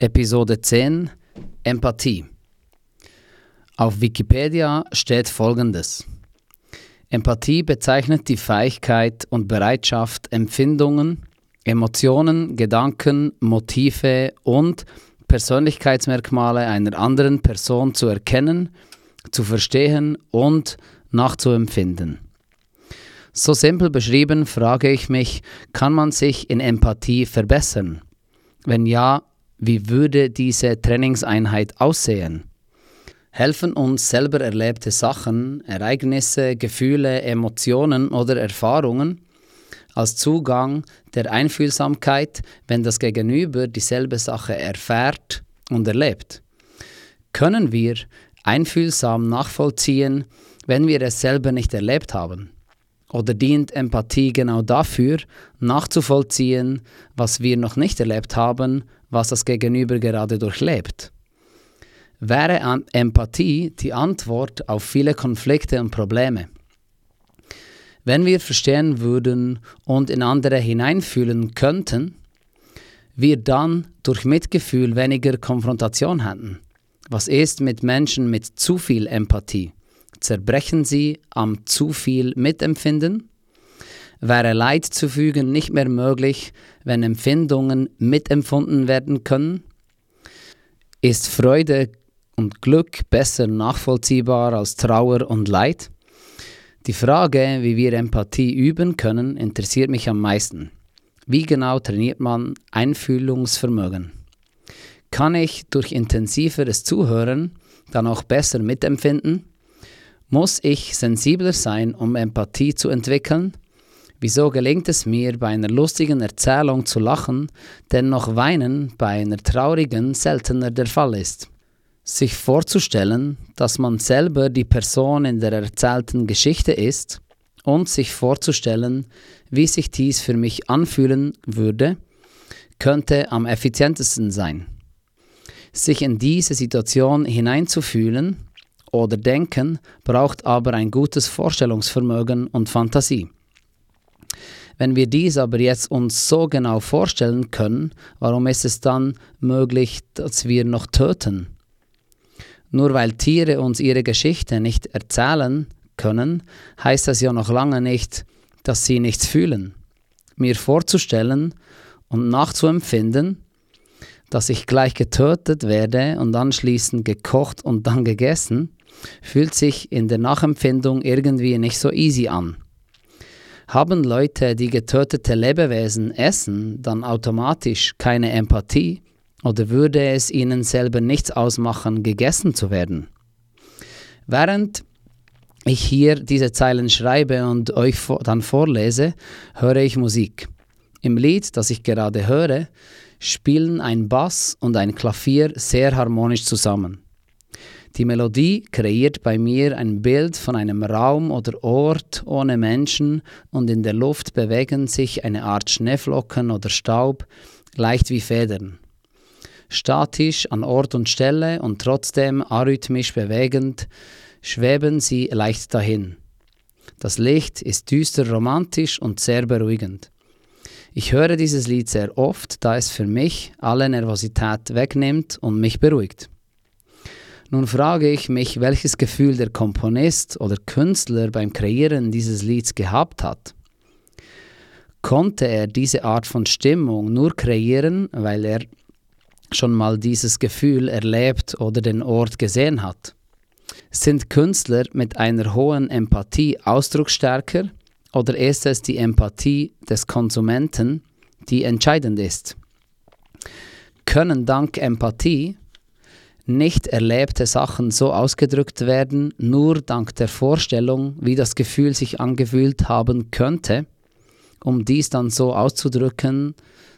Episode 10 Empathie. Auf Wikipedia steht folgendes. Empathie bezeichnet die Fähigkeit und Bereitschaft, Empfindungen, Emotionen, Gedanken, Motive und Persönlichkeitsmerkmale einer anderen Person zu erkennen, zu verstehen und nachzuempfinden. So simpel beschrieben frage ich mich, kann man sich in Empathie verbessern? Wenn ja, wie würde diese Trainingseinheit aussehen? Helfen uns selber erlebte Sachen, Ereignisse, Gefühle, Emotionen oder Erfahrungen als Zugang der Einfühlsamkeit, wenn das Gegenüber dieselbe Sache erfährt und erlebt? Können wir einfühlsam nachvollziehen, wenn wir es selber nicht erlebt haben? Oder dient Empathie genau dafür, nachzuvollziehen, was wir noch nicht erlebt haben, was das Gegenüber gerade durchlebt? Wäre Empathie die Antwort auf viele Konflikte und Probleme? Wenn wir verstehen würden und in andere hineinfühlen könnten, wir dann durch Mitgefühl weniger Konfrontation hätten. Was ist mit Menschen mit zu viel Empathie? Zerbrechen sie am zu viel Mitempfinden? Wäre Leid zu fügen nicht mehr möglich, wenn Empfindungen mitempfunden werden können? Ist Freude und Glück besser nachvollziehbar als Trauer und Leid? Die Frage, wie wir Empathie üben können, interessiert mich am meisten. Wie genau trainiert man Einfühlungsvermögen? Kann ich durch intensiveres Zuhören dann auch besser mitempfinden? Muss ich sensibler sein, um Empathie zu entwickeln? Wieso gelingt es mir, bei einer lustigen Erzählung zu lachen, dennoch weinen bei einer traurigen seltener der Fall ist? Sich vorzustellen, dass man selber die Person in der erzählten Geschichte ist und sich vorzustellen, wie sich dies für mich anfühlen würde, könnte am effizientesten sein. Sich in diese Situation hineinzufühlen oder Denken braucht aber ein gutes Vorstellungsvermögen und Fantasie. Wenn wir dies aber jetzt uns so genau vorstellen können, warum ist es dann möglich, dass wir noch töten? Nur weil Tiere uns ihre Geschichte nicht erzählen können, heißt das ja noch lange nicht, dass sie nichts fühlen. Mir vorzustellen und nachzuempfinden, dass ich gleich getötet werde und anschließend gekocht und dann gegessen, fühlt sich in der Nachempfindung irgendwie nicht so easy an. Haben Leute, die getötete Lebewesen essen, dann automatisch keine Empathie oder würde es ihnen selber nichts ausmachen, gegessen zu werden? Während ich hier diese Zeilen schreibe und euch dann vorlese, höre ich Musik. Im Lied, das ich gerade höre, spielen ein Bass und ein Klavier sehr harmonisch zusammen. Die Melodie kreiert bei mir ein Bild von einem Raum oder Ort ohne Menschen und in der Luft bewegen sich eine Art Schneeflocken oder Staub, leicht wie Federn. Statisch an Ort und Stelle und trotzdem arrhythmisch bewegend, schweben sie leicht dahin. Das Licht ist düster romantisch und sehr beruhigend. Ich höre dieses Lied sehr oft, da es für mich alle Nervosität wegnimmt und mich beruhigt. Nun frage ich mich, welches Gefühl der Komponist oder Künstler beim Kreieren dieses Lieds gehabt hat. Konnte er diese Art von Stimmung nur kreieren, weil er schon mal dieses Gefühl erlebt oder den Ort gesehen hat? Sind Künstler mit einer hohen Empathie ausdrucksstärker oder ist es die Empathie des Konsumenten, die entscheidend ist? Können dank Empathie nicht erlebte Sachen so ausgedrückt werden, nur dank der Vorstellung, wie das Gefühl sich angefühlt haben könnte, um dies dann so auszudrücken,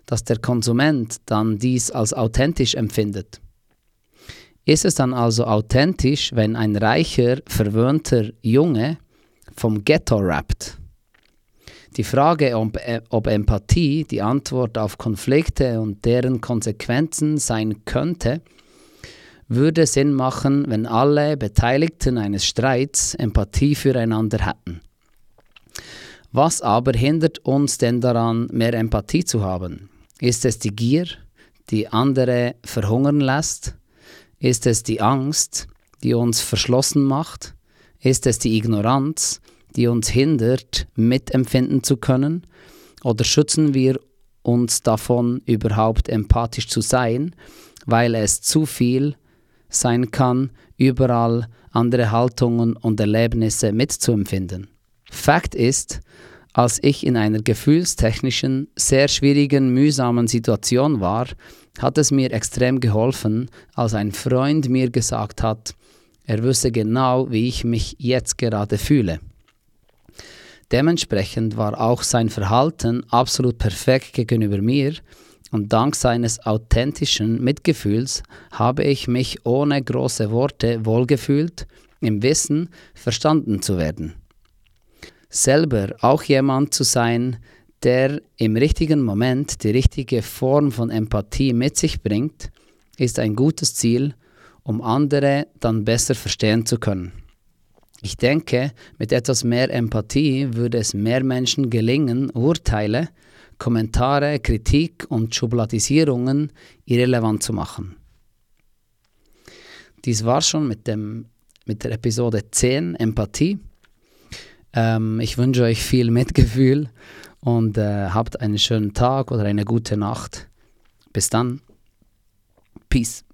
dass der Konsument dann dies als authentisch empfindet. Ist es dann also authentisch, wenn ein reicher, verwöhnter Junge vom Ghetto rappt? Die Frage, ob, äh, ob Empathie die Antwort auf Konflikte und deren Konsequenzen sein könnte, würde Sinn machen, wenn alle Beteiligten eines Streits Empathie füreinander hätten. Was aber hindert uns denn daran, mehr Empathie zu haben? Ist es die Gier, die andere verhungern lässt? Ist es die Angst, die uns verschlossen macht? Ist es die Ignoranz, die uns hindert, mitempfinden zu können? Oder schützen wir uns davon, überhaupt empathisch zu sein, weil es zu viel sein kann, überall andere Haltungen und Erlebnisse mitzuempfinden? Fakt ist, als ich in einer gefühlstechnischen, sehr schwierigen, mühsamen Situation war, hat es mir extrem geholfen, als ein Freund mir gesagt hat, er wüsste genau, wie ich mich jetzt gerade fühle. Dementsprechend war auch sein Verhalten absolut perfekt gegenüber mir und dank seines authentischen Mitgefühls habe ich mich ohne große Worte wohlgefühlt, im Wissen verstanden zu werden. Selber auch jemand zu sein, der im richtigen Moment die richtige Form von Empathie mit sich bringt, ist ein gutes Ziel, um andere dann besser verstehen zu können. Ich denke, mit etwas mehr Empathie würde es mehr Menschen gelingen, Urteile, Kommentare, Kritik und Schubladisierungen irrelevant zu machen. Dies war schon mit, dem, mit der Episode 10 Empathie. Ähm, ich wünsche euch viel Mitgefühl und äh, habt einen schönen Tag oder eine gute Nacht. Bis dann. Peace.